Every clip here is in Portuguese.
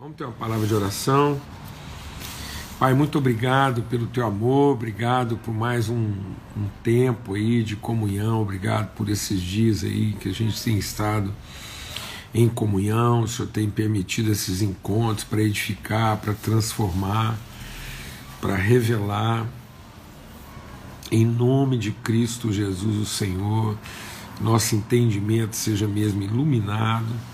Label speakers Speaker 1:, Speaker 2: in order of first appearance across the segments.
Speaker 1: Vamos ter uma palavra de oração. Pai, muito obrigado pelo teu amor, obrigado por mais um, um, tempo aí de comunhão, obrigado por esses dias aí que a gente tem estado em comunhão, o Senhor tem permitido esses encontros para edificar, para transformar, para revelar. Em nome de Cristo Jesus, o Senhor, nosso entendimento seja mesmo iluminado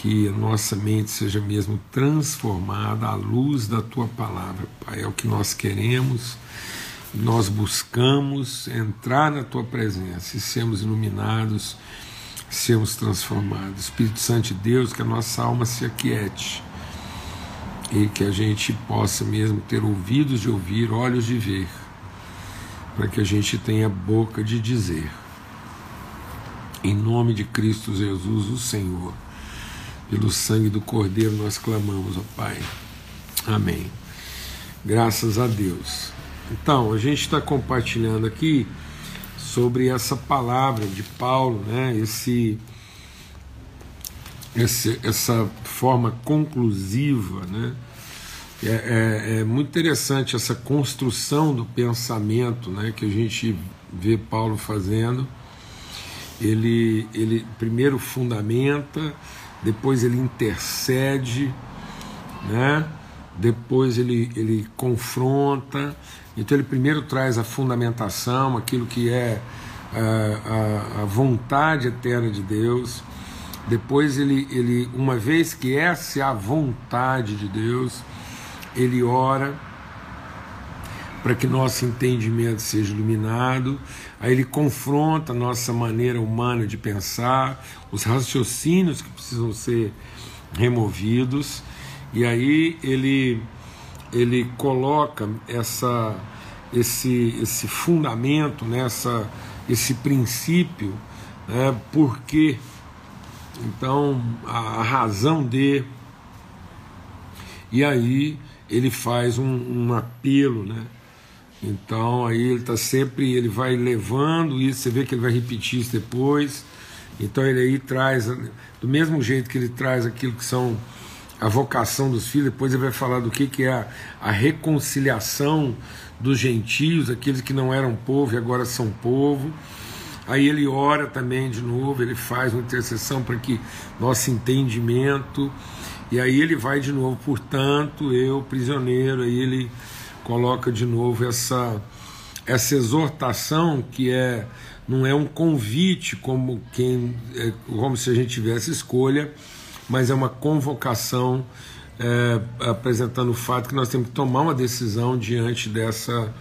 Speaker 1: que a nossa mente seja mesmo transformada à luz da tua palavra, Pai. É o que nós queremos, nós buscamos entrar na tua presença e sermos iluminados, sermos transformados. Espírito Santo de Deus, que a nossa alma se aquiete e que a gente possa mesmo ter ouvidos de ouvir, olhos de ver, para que a gente tenha boca de dizer. Em nome de Cristo Jesus, o Senhor. Pelo sangue do Cordeiro nós clamamos, ó Pai. Amém. Graças a Deus. Então, a gente está compartilhando aqui sobre essa palavra de Paulo, né? Esse, esse essa forma conclusiva, né? É, é, é, muito interessante essa construção do pensamento, né? Que a gente vê Paulo fazendo. Ele, ele primeiro fundamenta depois ele intercede, né? depois ele, ele confronta. Então ele primeiro traz a fundamentação, aquilo que é a, a, a vontade eterna de Deus. Depois ele, ele, uma vez que essa é a vontade de Deus, ele ora para que nosso entendimento seja iluminado. Aí ele confronta a nossa maneira humana de pensar, os raciocínios que precisam ser removidos. E aí ele ele coloca essa esse esse fundamento, né, esse princípio, né, porque então a, a razão de e aí ele faz um, um apelo, né? Então aí ele está sempre, ele vai levando isso, você vê que ele vai repetir isso depois. Então ele aí traz, do mesmo jeito que ele traz aquilo que são a vocação dos filhos, depois ele vai falar do que, que é a, a reconciliação dos gentios, aqueles que não eram povo e agora são povo. Aí ele ora também de novo, ele faz uma intercessão para que nosso entendimento. E aí ele vai de novo, portanto, eu, prisioneiro, aí ele coloca de novo essa, essa exortação que é não é um convite como quem é, como se a gente tivesse escolha, mas é uma convocação é, apresentando o fato que nós temos que tomar uma decisão diante dessa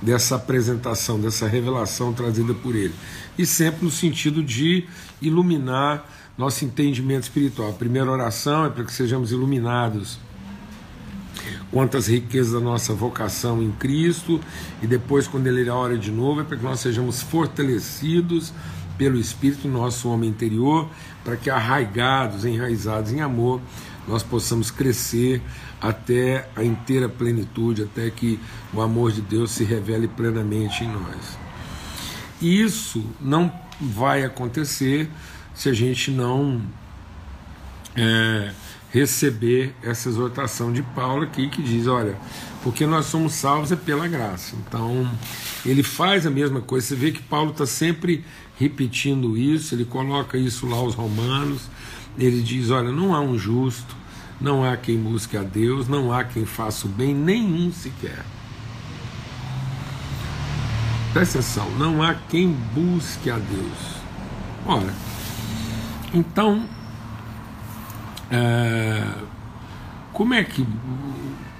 Speaker 1: dessa apresentação, dessa revelação trazida por ele. E sempre no sentido de iluminar nosso entendimento espiritual. A primeira oração é para que sejamos iluminados quanto às riquezas da nossa vocação em Cristo, e depois, quando Ele ora de novo, é para que nós sejamos fortalecidos pelo Espírito, nosso homem interior, para que arraigados, enraizados em amor, nós possamos crescer até a inteira plenitude, até que o amor de Deus se revele plenamente em nós. Isso não vai acontecer se a gente não. É, receber essa exortação de Paulo aqui, que diz: olha, porque nós somos salvos é pela graça. Então, ele faz a mesma coisa. Você vê que Paulo está sempre repetindo isso, ele coloca isso lá aos Romanos. Ele diz: olha, não há um justo, não há quem busque a Deus, não há quem faça o bem, nenhum sequer. Presta atenção, não há quem busque a Deus. Ora, então é, como é que.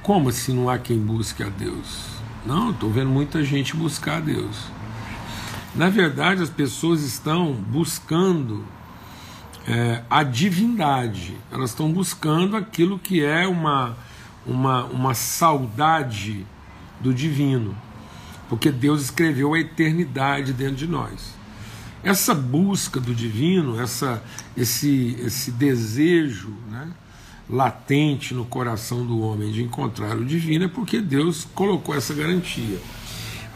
Speaker 1: Como assim não há quem busque a Deus? Não, estou vendo muita gente buscar a Deus. Na verdade, as pessoas estão buscando é, a divindade, elas estão buscando aquilo que é uma, uma, uma saudade do divino, porque Deus escreveu a eternidade dentro de nós. Essa busca do divino, essa, esse, esse desejo né, latente no coração do homem de encontrar o divino é porque Deus colocou essa garantia.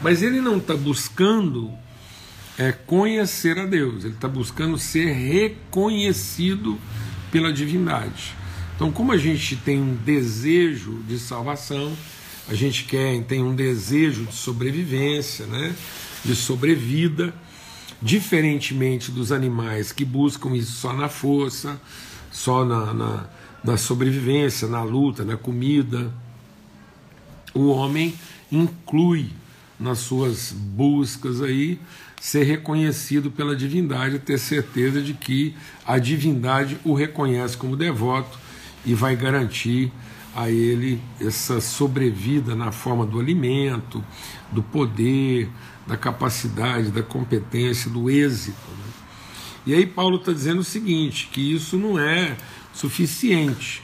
Speaker 1: Mas ele não está buscando é, conhecer a Deus, ele está buscando ser reconhecido pela divindade. Então, como a gente tem um desejo de salvação, a gente quer, tem um desejo de sobrevivência, né? de sobrevida, diferentemente dos animais que buscam isso só na força, só na, na, na sobrevivência, na luta, na comida. O homem inclui nas suas buscas aí ser reconhecido pela divindade, ter certeza de que a divindade o reconhece como devoto e vai garantir a ele essa sobrevida na forma do alimento, do poder, da capacidade, da competência, do êxito. Né? E aí Paulo está dizendo o seguinte, que isso não é suficiente,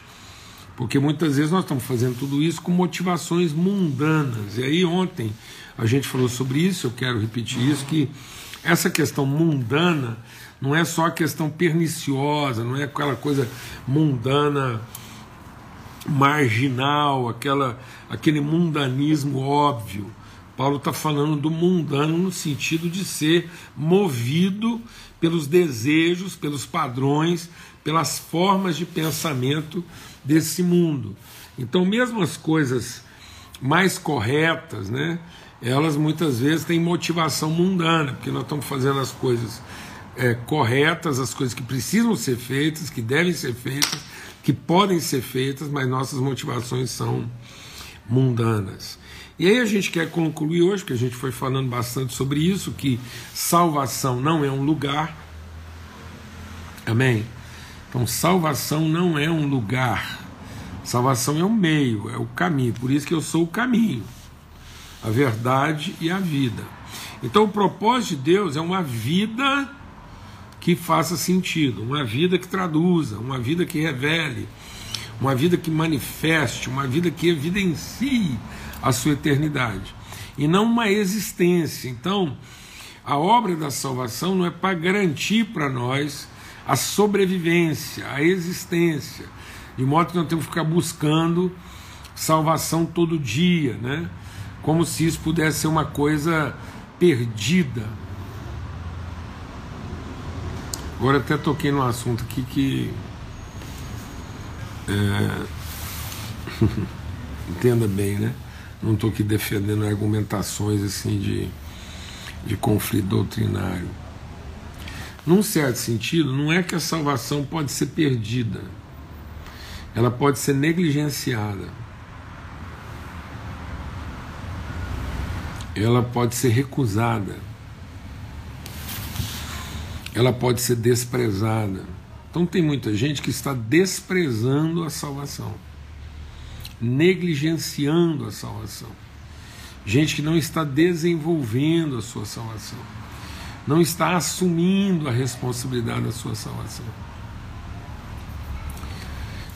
Speaker 1: porque muitas vezes nós estamos fazendo tudo isso com motivações mundanas. E aí ontem a gente falou sobre isso, eu quero repetir isso, que essa questão mundana não é só a questão perniciosa, não é aquela coisa mundana marginal, aquela, aquele mundanismo óbvio. Paulo está falando do mundano no sentido de ser movido pelos desejos, pelos padrões, pelas formas de pensamento desse mundo. Então, mesmo as coisas mais corretas, né, elas muitas vezes têm motivação mundana, porque nós estamos fazendo as coisas é, corretas, as coisas que precisam ser feitas, que devem ser feitas, que podem ser feitas, mas nossas motivações são mundanas. E aí a gente quer concluir hoje, que a gente foi falando bastante sobre isso, que salvação não é um lugar. Amém? Então, salvação não é um lugar. Salvação é um meio, é o caminho. Por isso que eu sou o caminho, a verdade e a vida. Então, o propósito de Deus é uma vida que faça sentido, uma vida que traduza, uma vida que revele, uma vida que manifeste, uma vida que evidencie a sua eternidade e não uma existência. Então, a obra da salvação não é para garantir para nós a sobrevivência, a existência, de modo que nós temos que ficar buscando salvação todo dia, né? Como se isso pudesse ser uma coisa perdida, Agora até toquei num assunto aqui que. É, entenda bem, né? Não estou aqui defendendo argumentações assim de, de conflito doutrinário. Num certo sentido, não é que a salvação pode ser perdida, ela pode ser negligenciada, ela pode ser recusada ela pode ser desprezada. Então tem muita gente que está desprezando a salvação, negligenciando a salvação. Gente que não está desenvolvendo a sua salvação, não está assumindo a responsabilidade da sua salvação.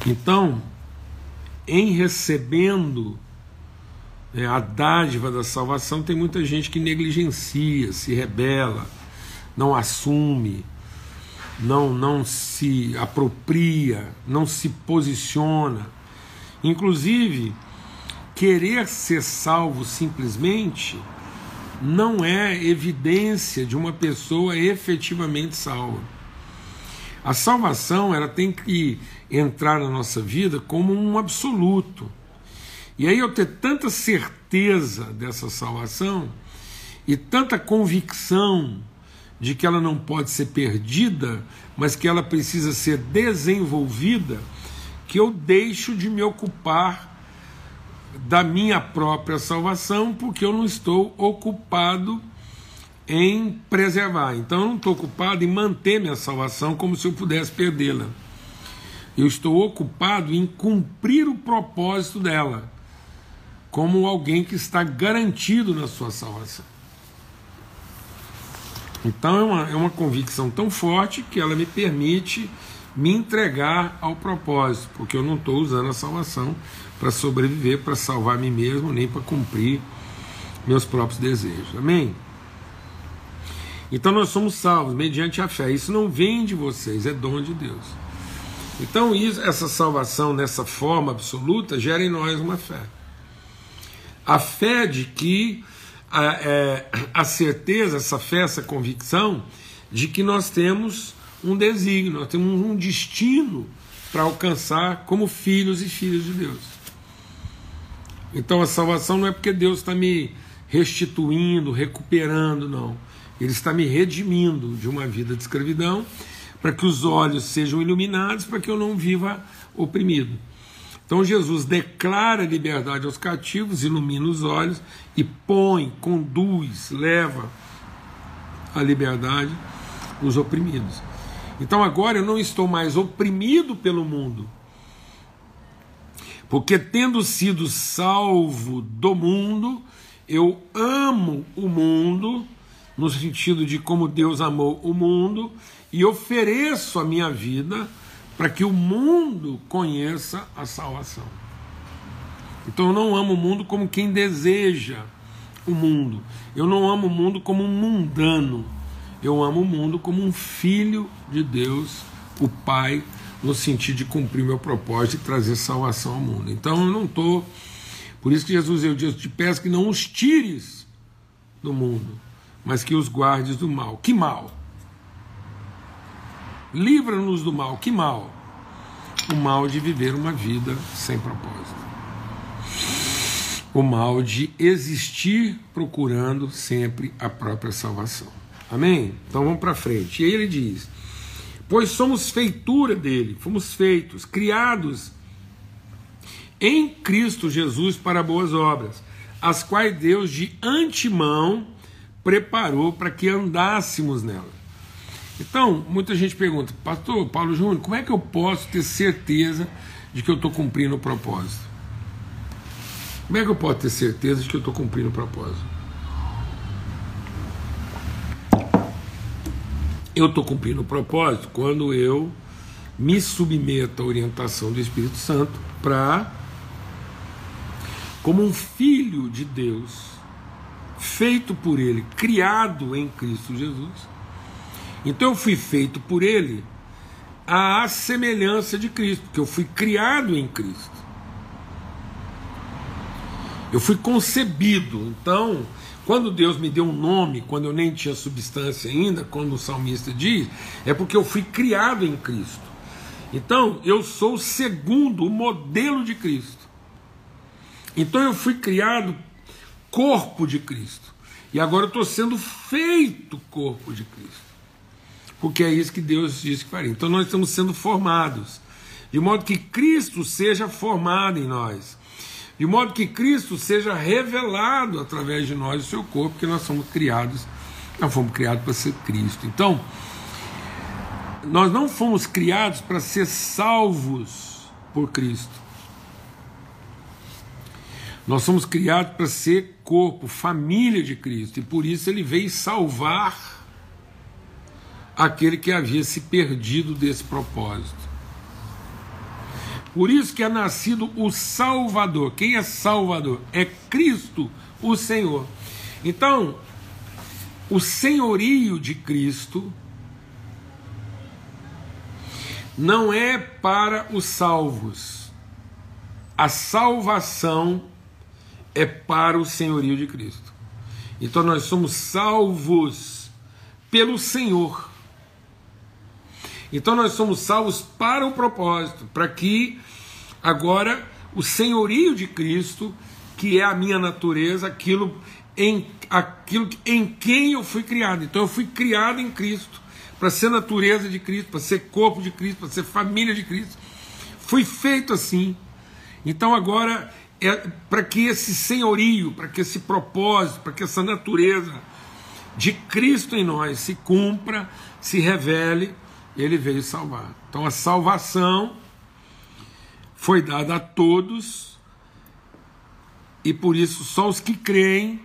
Speaker 1: Então, em recebendo é, a dádiva da salvação, tem muita gente que negligencia, se rebela não assume, não, não se apropria, não se posiciona. Inclusive, querer ser salvo simplesmente não é evidência de uma pessoa efetivamente salva. A salvação ela tem que entrar na nossa vida como um absoluto. E aí eu ter tanta certeza dessa salvação e tanta convicção de que ela não pode ser perdida, mas que ela precisa ser desenvolvida, que eu deixo de me ocupar da minha própria salvação, porque eu não estou ocupado em preservar. Então eu não estou ocupado em manter minha salvação como se eu pudesse perdê-la. Eu estou ocupado em cumprir o propósito dela, como alguém que está garantido na sua salvação. Então é uma, é uma convicção tão forte que ela me permite me entregar ao propósito, porque eu não estou usando a salvação para sobreviver, para salvar mim mesmo, nem para cumprir meus próprios desejos. Amém? Então nós somos salvos mediante a fé. Isso não vem de vocês, é dom de Deus. Então isso, essa salvação nessa forma absoluta gera em nós uma fé. A fé de que a, é, a certeza, essa fé, essa convicção de que nós temos um desígnio, nós temos um destino para alcançar como filhos e filhas de Deus. Então a salvação não é porque Deus está me restituindo, recuperando, não. Ele está me redimindo de uma vida de escravidão, para que os olhos sejam iluminados, para que eu não viva oprimido. Então Jesus declara liberdade aos cativos, ilumina os olhos e põe, conduz, leva a liberdade os oprimidos. Então agora eu não estou mais oprimido pelo mundo, porque tendo sido salvo do mundo, eu amo o mundo, no sentido de como Deus amou o mundo, e ofereço a minha vida para que o mundo conheça a salvação. Então eu não amo o mundo como quem deseja o mundo. Eu não amo o mundo como um mundano. Eu amo o mundo como um filho de Deus, o Pai, no sentido de cumprir meu propósito e trazer salvação ao mundo. Então eu não estou. Por isso que Jesus eu te peço que não os tires do mundo, mas que os guardes do mal. Que mal? Livra-nos do mal. Que mal? O mal de viver uma vida sem propósito. O mal de existir procurando sempre a própria salvação. Amém? Então vamos para frente. E aí ele diz: Pois somos feitura dele, fomos feitos, criados em Cristo Jesus para boas obras, as quais Deus de antemão preparou para que andássemos nelas. Então, muita gente pergunta, Pastor Paulo Júnior, como é que eu posso ter certeza de que eu estou cumprindo o propósito? Como é que eu posso ter certeza de que eu estou cumprindo o propósito? Eu estou cumprindo o propósito quando eu me submeto à orientação do Espírito Santo para, como um filho de Deus, feito por Ele, criado em Cristo Jesus. Então eu fui feito por Ele à semelhança de Cristo, porque eu fui criado em Cristo. Eu fui concebido. Então, quando Deus me deu um nome, quando eu nem tinha substância ainda, como o salmista diz, é porque eu fui criado em Cristo. Então, eu sou segundo o modelo de Cristo. Então, eu fui criado corpo de Cristo. E agora eu estou sendo feito corpo de Cristo. Porque é isso que Deus disse que faria. Então, nós estamos sendo formados. De modo que Cristo seja formado em nós de modo que Cristo seja revelado através de nós, o seu corpo, que nós somos criados, nós fomos criados para ser Cristo. Então, nós não fomos criados para ser salvos por Cristo. Nós somos criados para ser corpo, família de Cristo, e por isso ele veio salvar aquele que havia se perdido desse propósito. Por isso que é nascido o Salvador. Quem é Salvador? É Cristo, o Senhor. Então, o senhorio de Cristo não é para os salvos. A salvação é para o senhorio de Cristo. Então nós somos salvos pelo Senhor. Então nós somos salvos para o propósito, para que agora o senhorio de Cristo, que é a minha natureza, aquilo em, aquilo em quem eu fui criado. Então eu fui criado em Cristo, para ser natureza de Cristo, para ser corpo de Cristo, para ser família de Cristo. Fui feito assim. Então agora é para que esse senhorio, para que esse propósito, para que essa natureza de Cristo em nós se cumpra, se revele ele veio salvar. Então a salvação foi dada a todos, e por isso só os que creem,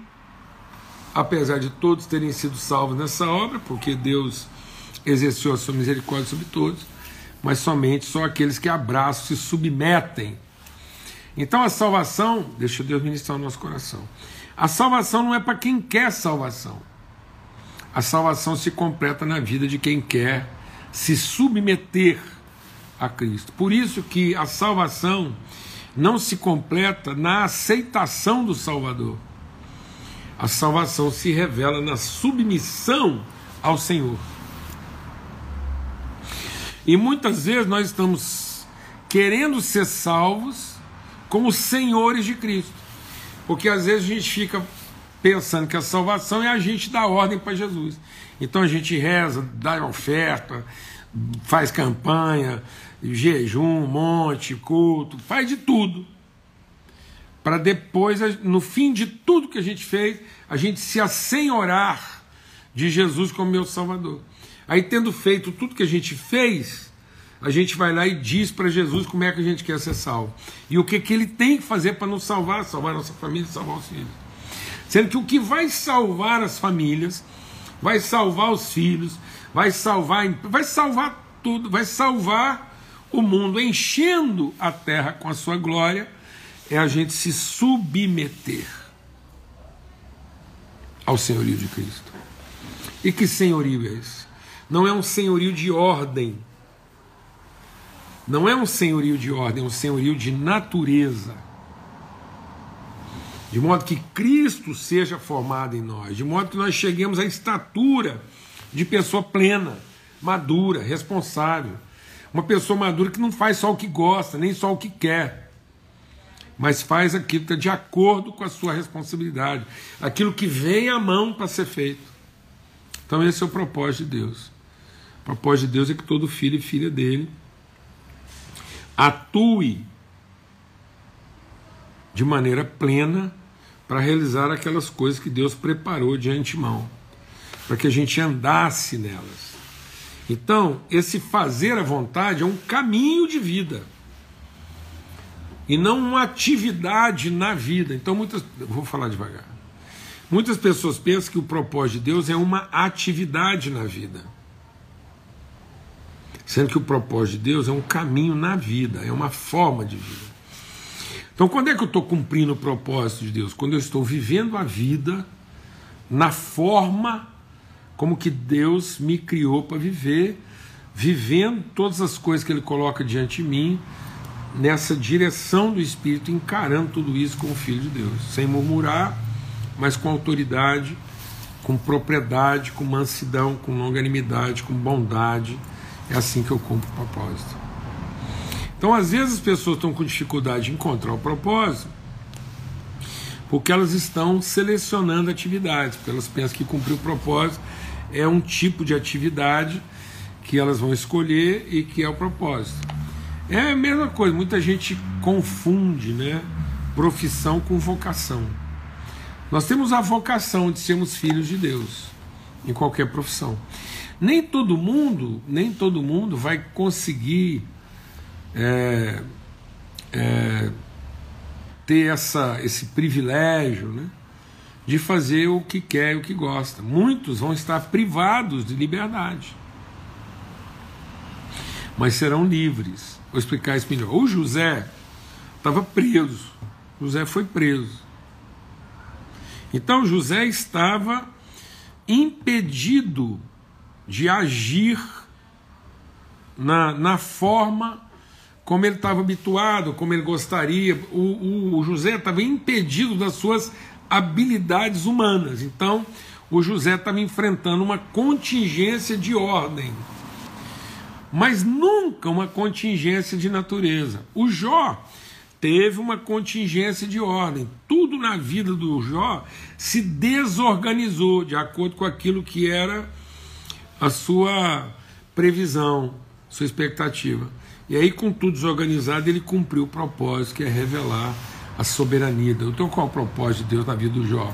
Speaker 1: apesar de todos terem sido salvos nessa obra, porque Deus exerceu a sua misericórdia sobre todos, mas somente só aqueles que abraçam, se submetem. Então a salvação, deixa Deus ministrar no nosso coração. A salvação não é para quem quer salvação. A salvação se completa na vida de quem quer se submeter a Cristo. Por isso que a salvação não se completa na aceitação do Salvador. A salvação se revela na submissão ao Senhor. E muitas vezes nós estamos querendo ser salvos como senhores de Cristo. Porque às vezes a gente fica pensando que a salvação é a gente dar ordem para Jesus. Então a gente reza, dá oferta, faz campanha, jejum, monte, culto, faz de tudo. Para depois, no fim de tudo que a gente fez, a gente se assenhorar de Jesus como meu Salvador. Aí, tendo feito tudo que a gente fez, a gente vai lá e diz para Jesus como é que a gente quer ser salvo. E o que, que ele tem que fazer para nos salvar, salvar nossa família e salvar os filhos. Sendo que o que vai salvar as famílias, vai salvar os filhos, vai salvar, vai salvar tudo, vai salvar o mundo, enchendo a terra com a sua glória, é a gente se submeter ao senhorio de Cristo. E que senhorio é esse? Não é um senhorio de ordem. Não é um senhorio de ordem, é um senhorio de natureza. De modo que Cristo seja formado em nós, de modo que nós cheguemos à estatura de pessoa plena, madura, responsável. Uma pessoa madura que não faz só o que gosta, nem só o que quer, mas faz aquilo que está de acordo com a sua responsabilidade, aquilo que vem à mão para ser feito. Então, esse é o propósito de Deus. O propósito de Deus é que todo filho e filha dele atue de maneira plena para realizar aquelas coisas que Deus preparou de antemão, para que a gente andasse nelas. Então, esse fazer a vontade é um caminho de vida e não uma atividade na vida. Então, muitas, vou falar devagar. Muitas pessoas pensam que o propósito de Deus é uma atividade na vida. Sendo que o propósito de Deus é um caminho na vida, é uma forma de vida. Então, quando é que eu estou cumprindo o propósito de Deus? Quando eu estou vivendo a vida na forma como que Deus me criou para viver, vivendo todas as coisas que Ele coloca diante de mim, nessa direção do Espírito, encarando tudo isso como filho de Deus, sem murmurar, mas com autoridade, com propriedade, com mansidão, com longanimidade, com bondade é assim que eu cumpro o propósito. Então, às vezes, as pessoas estão com dificuldade de encontrar o propósito porque elas estão selecionando atividades, porque elas pensam que cumprir o propósito é um tipo de atividade que elas vão escolher e que é o propósito. É a mesma coisa, muita gente confunde né, profissão com vocação. Nós temos a vocação de sermos filhos de Deus em qualquer profissão. Nem todo mundo, nem todo mundo vai conseguir é, é, ter essa, esse privilégio né, de fazer o que quer e o que gosta. Muitos vão estar privados de liberdade, mas serão livres. Vou explicar isso melhor. O José estava preso. José foi preso. Então José estava impedido de agir na, na forma como ele estava habituado, como ele gostaria. O, o, o José estava impedido das suas habilidades humanas. Então, o José estava enfrentando uma contingência de ordem, mas nunca uma contingência de natureza. O Jó teve uma contingência de ordem. Tudo na vida do Jó se desorganizou de acordo com aquilo que era a sua previsão, sua expectativa. E aí, com tudo desorganizado, ele cumpriu o propósito, que é revelar a soberania de Deus. Então, qual é o propósito de Deus na vida do Jó?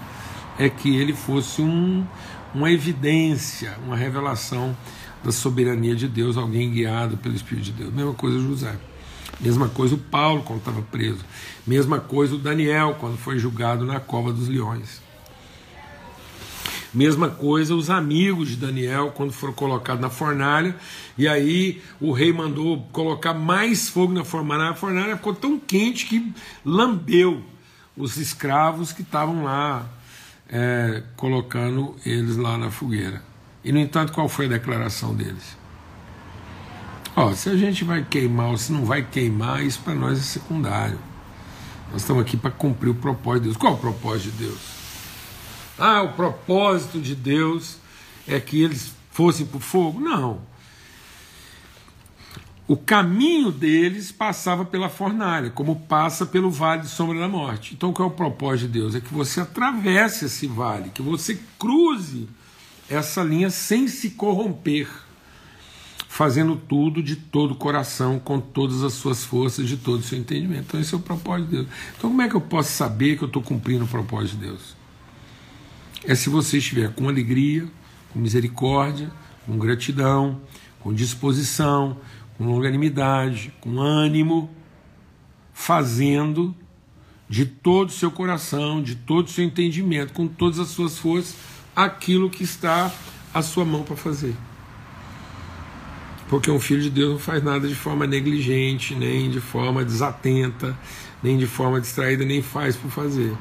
Speaker 1: É que ele fosse um, uma evidência, uma revelação da soberania de Deus, alguém guiado pelo Espírito de Deus. Mesma coisa José. Mesma coisa o Paulo quando estava preso. Mesma coisa o Daniel quando foi julgado na cova dos leões. Mesma coisa os amigos de Daniel quando foram colocados na fornalha, e aí o rei mandou colocar mais fogo na fornalha, a fornalha ficou tão quente que lambeu os escravos que estavam lá é, colocando eles lá na fogueira. E no entanto, qual foi a declaração deles? Ó, se a gente vai queimar ou se não vai queimar, isso para nós é secundário. Nós estamos aqui para cumprir o propósito de Deus. Qual é o propósito de Deus? Ah, o propósito de Deus é que eles fossem para o fogo. Não. o caminho deles passava pela fornalha, como passa pelo vale de sombra da morte. Então, qual é o propósito de Deus? É que você atravesse esse vale, que você cruze essa linha sem se corromper, fazendo tudo de todo o coração, com todas as suas forças, de todo o seu entendimento. Então, esse é o propósito de Deus. Então, como é que eu posso saber que eu estou cumprindo o propósito de Deus? É se você estiver com alegria, com misericórdia, com gratidão, com disposição, com longanimidade, com ânimo, fazendo de todo o seu coração, de todo o seu entendimento, com todas as suas forças, aquilo que está à sua mão para fazer. Porque um filho de Deus não faz nada de forma negligente, nem de forma desatenta, nem de forma distraída, nem faz por fazer.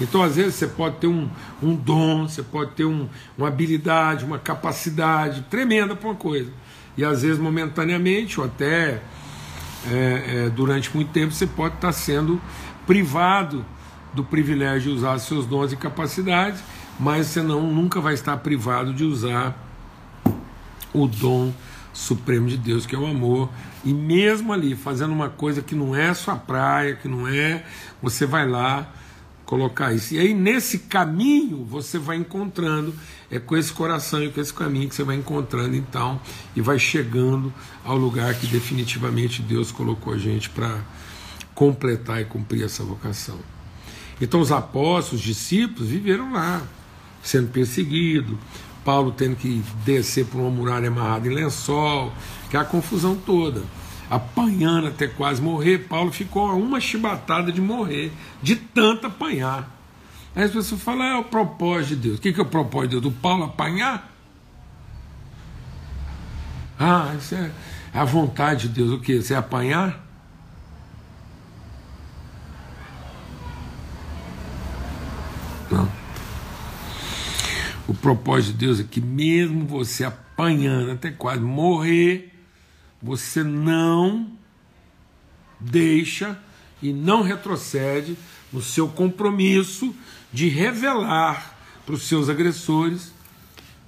Speaker 1: Então, às vezes, você pode ter um, um dom, você pode ter um, uma habilidade, uma capacidade tremenda para uma coisa. E às vezes, momentaneamente, ou até é, é, durante muito tempo, você pode estar sendo privado do privilégio de usar seus dons e capacidades, mas você não, nunca vai estar privado de usar o dom supremo de Deus, que é o amor. E mesmo ali, fazendo uma coisa que não é sua praia, que não é, você vai lá colocar isso. E aí, nesse caminho, você vai encontrando, é com esse coração e com esse caminho que você vai encontrando, então, e vai chegando ao lugar que definitivamente Deus colocou a gente para completar e cumprir essa vocação. Então, os apóstolos, os discípulos, viveram lá, sendo perseguidos, Paulo tendo que descer por uma muralha amarrada em lençol, que é a confusão toda apanhando até quase morrer. Paulo ficou a uma chibatada de morrer, de tanto apanhar. Aí as pessoas falam, é o propósito de Deus. O que, que é o propósito de Deus? Do Paulo apanhar? Ah, isso é a vontade de Deus. O que? Você é apanhar? Não. O propósito de Deus é que mesmo você apanhando até quase morrer, você não deixa e não retrocede no seu compromisso de revelar para os seus agressores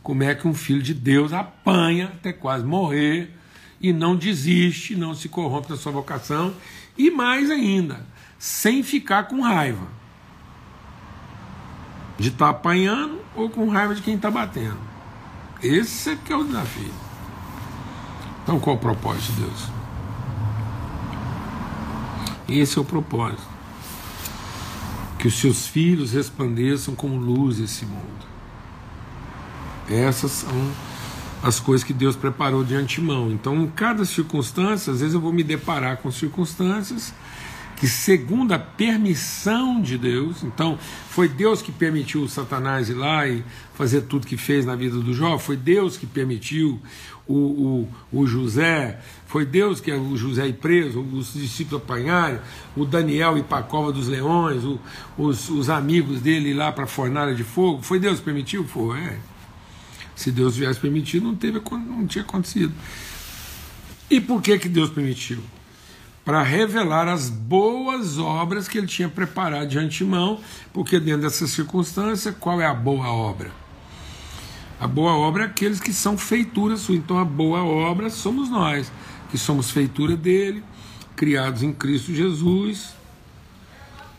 Speaker 1: como é que um filho de Deus apanha até quase morrer e não desiste, não se corrompe da sua vocação e mais ainda, sem ficar com raiva de estar tá apanhando ou com raiva de quem está batendo. Esse é que é o desafio. Então qual é o propósito de Deus? Esse é o propósito. Que os seus filhos resplandeçam como luz esse mundo. Essas são as coisas que Deus preparou de antemão. Então, em cada circunstância, às vezes eu vou me deparar com circunstâncias que, segundo a permissão de Deus, então foi Deus que permitiu o Satanás ir lá e fazer tudo que fez na vida do Jó, foi Deus que permitiu o, o, o José, foi Deus que o José ir preso, os discípulos apanharem, o Daniel ir para a cova dos leões, o, os, os amigos dele ir lá para a fornalha de fogo, foi Deus que permitiu? Foi, é. Se Deus tivesse permitido, não, teve, não tinha acontecido. E por que, que Deus permitiu? Para revelar as boas obras que ele tinha preparado de antemão, porque dentro dessa circunstância, qual é a boa obra? A boa obra é aqueles que são feitura sua. Então a boa obra somos nós, que somos feitura dele, criados em Cristo Jesus,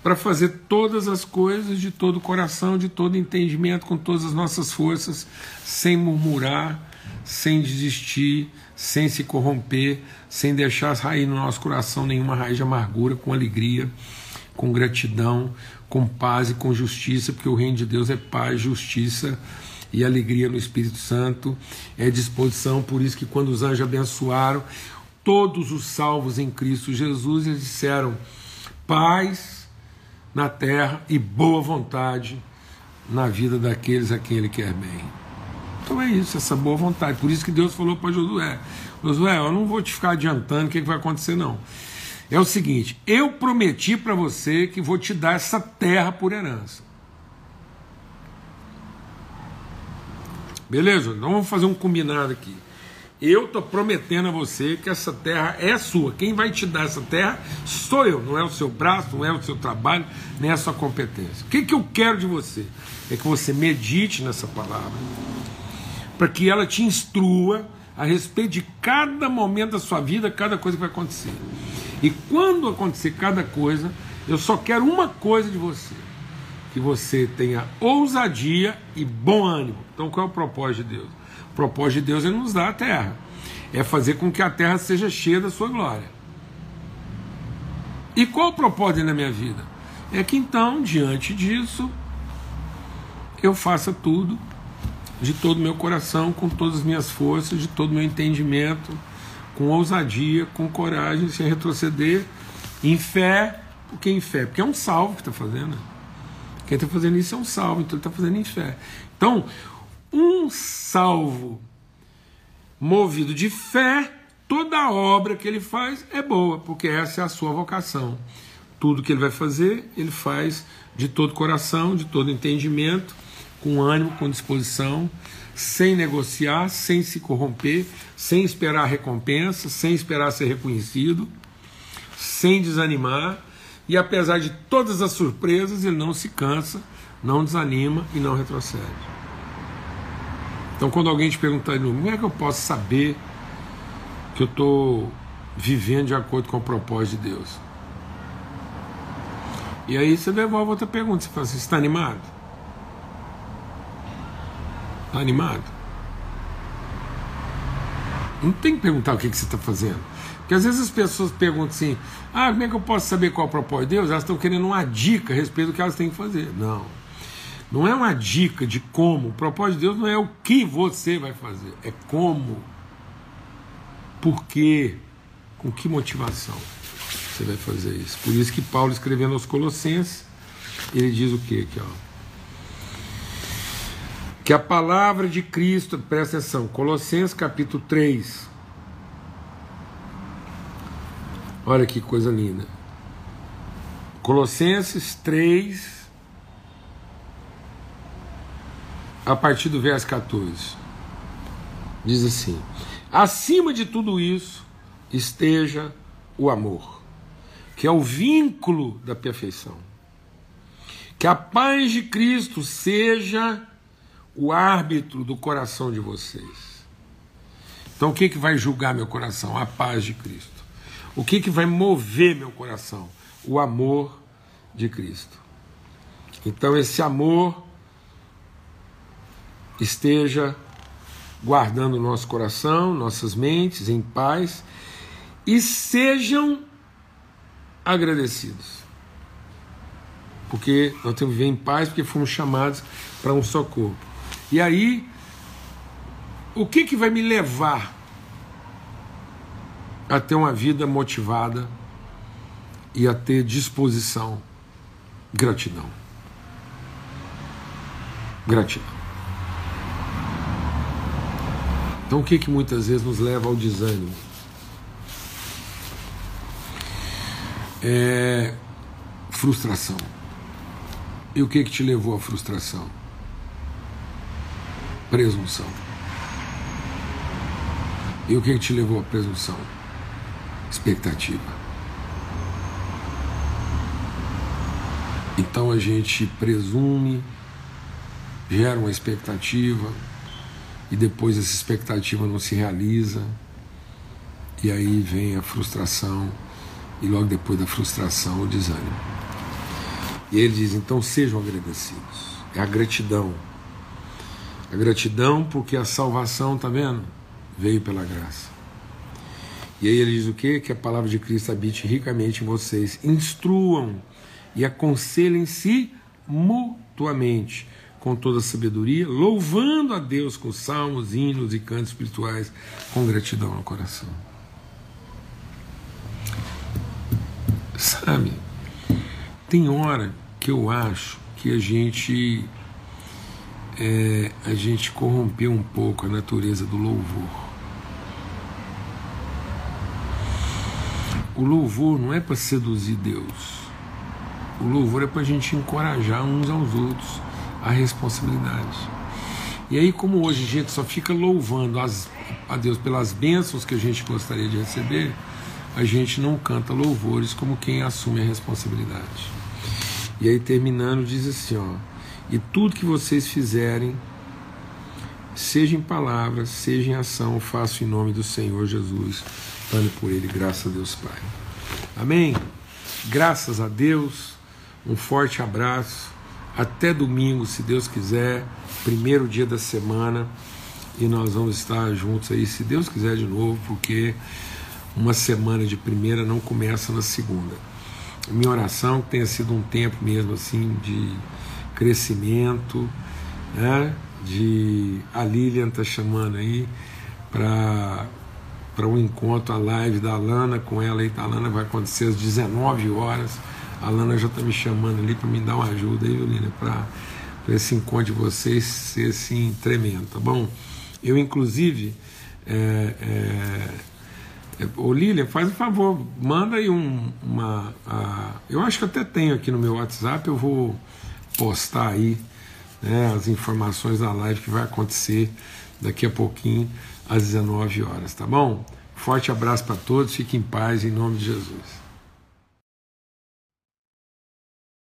Speaker 1: para fazer todas as coisas de todo o coração, de todo entendimento, com todas as nossas forças, sem murmurar, sem desistir, sem se corromper, sem deixar rair no nosso coração nenhuma raiz de amargura, com alegria, com gratidão, com paz e com justiça, porque o reino de Deus é paz, justiça e alegria no Espírito Santo, é disposição, por isso que quando os anjos abençoaram todos os salvos em Cristo Jesus, eles disseram paz na terra e boa vontade na vida daqueles a quem ele quer bem. Então é isso, essa boa vontade. Por isso que Deus falou para Josué: Josué, eu não vou te ficar adiantando o que, que vai acontecer, não. É o seguinte: eu prometi para você que vou te dar essa terra por herança. Beleza? Então vamos fazer um combinado aqui. Eu estou prometendo a você que essa terra é sua. Quem vai te dar essa terra sou eu, não é o seu braço, não é o seu trabalho, nem a sua competência. O que, que eu quero de você? É que você medite nessa palavra para que ela te instrua a respeito de cada momento da sua vida, cada coisa que vai acontecer. E quando acontecer cada coisa, eu só quero uma coisa de você: que você tenha ousadia e bom ânimo. Então, qual é o propósito de Deus? O propósito de Deus é nos dar a terra, é fazer com que a terra seja cheia da sua glória. E qual o propósito na minha vida? É que então, diante disso, eu faça tudo de todo o meu coração, com todas as minhas forças, de todo o meu entendimento, com ousadia, com coragem, sem retroceder, em fé. Por que em fé? Porque é um salvo que está fazendo. Quem está fazendo isso é um salvo, então ele está fazendo em fé. Então, um salvo movido de fé, toda obra que ele faz é boa, porque essa é a sua vocação. Tudo que ele vai fazer, ele faz de todo coração, de todo entendimento, com ânimo, com disposição, sem negociar, sem se corromper, sem esperar recompensa, sem esperar ser reconhecido, sem desanimar, e apesar de todas as surpresas, ele não se cansa, não desanima e não retrocede. Então, quando alguém te perguntar, como é que eu posso saber que eu estou vivendo de acordo com o propósito de Deus? E aí você devolve outra pergunta, você fala assim, está animado? Está animado? Não tem que perguntar o que, que você está fazendo. Porque às vezes as pessoas perguntam assim: ah, como é que eu posso saber qual é o propósito de Deus? Elas estão querendo uma dica a respeito do que elas têm que fazer. Não. Não é uma dica de como. O propósito de Deus não é o que você vai fazer, é como. Por quê? Com que motivação você vai fazer isso? Por isso que Paulo, escrevendo aos Colossenses, ele diz o quê aqui, ó? Que a palavra de Cristo, presta atenção, Colossenses capítulo 3. Olha que coisa linda. Colossenses 3, a partir do verso 14. Diz assim: Acima de tudo isso esteja o amor, que é o vínculo da perfeição. Que a paz de Cristo seja o árbitro do coração de vocês. Então, o que, que vai julgar meu coração? A paz de Cristo. O que, que vai mover meu coração? O amor de Cristo. Então, esse amor esteja guardando nosso coração, nossas mentes em paz e sejam agradecidos. Porque nós temos que viver em paz porque fomos chamados para um só corpo. E aí, o que, que vai me levar a ter uma vida motivada e a ter disposição? Gratidão. Gratidão. Então, o que, que muitas vezes nos leva ao desânimo? É frustração. E o que, que te levou à frustração? Presunção. E o que te levou à presunção? Expectativa. Então a gente presume, gera uma expectativa, e depois essa expectativa não se realiza, e aí vem a frustração, e logo depois da frustração o desânimo. E ele diz: então sejam agradecidos. É a gratidão a gratidão porque a salvação, tá vendo? Veio pela graça. E aí ele diz o quê? Que a palavra de Cristo habite ricamente em vocês. Instruam e aconselhem-se mutuamente com toda sabedoria, louvando a Deus com salmos, hinos e cantos espirituais, com gratidão no coração. Sabe, tem hora que eu acho que a gente é, a gente corrompeu um pouco a natureza do louvor. O louvor não é para seduzir Deus. O louvor é para a gente encorajar uns aos outros a responsabilidade. E aí, como hoje a gente só fica louvando as, a Deus pelas bênçãos que a gente gostaria de receber, a gente não canta louvores como quem assume a responsabilidade. E aí, terminando, diz assim: ó e tudo que vocês fizerem, seja em palavras, seja em ação, faço em nome do Senhor Jesus, ande por Ele, graças a Deus Pai. Amém? Graças a Deus, um forte abraço, até domingo, se Deus quiser, primeiro dia da semana, e nós vamos estar juntos aí, se Deus quiser de novo, porque uma semana de primeira não começa na segunda. Minha oração que tenha sido um tempo mesmo assim de crescimento, né? de a Lilian está chamando aí para para um encontro, a live da Alana com ela aí, a Alana vai acontecer às 19 horas. A Alana já está me chamando ali para me dar uma ajuda aí, Lilian, para esse encontro de vocês ser assim tremendo, tá bom? Eu, inclusive, é, é, é, ô Lilian, faz um favor, manda aí um, uma. A, eu acho que até tenho aqui no meu WhatsApp, eu vou postar aí né, as informações da live que vai acontecer daqui a pouquinho, às 19 horas, tá bom? Forte abraço para todos, fiquem em paz, em nome de Jesus.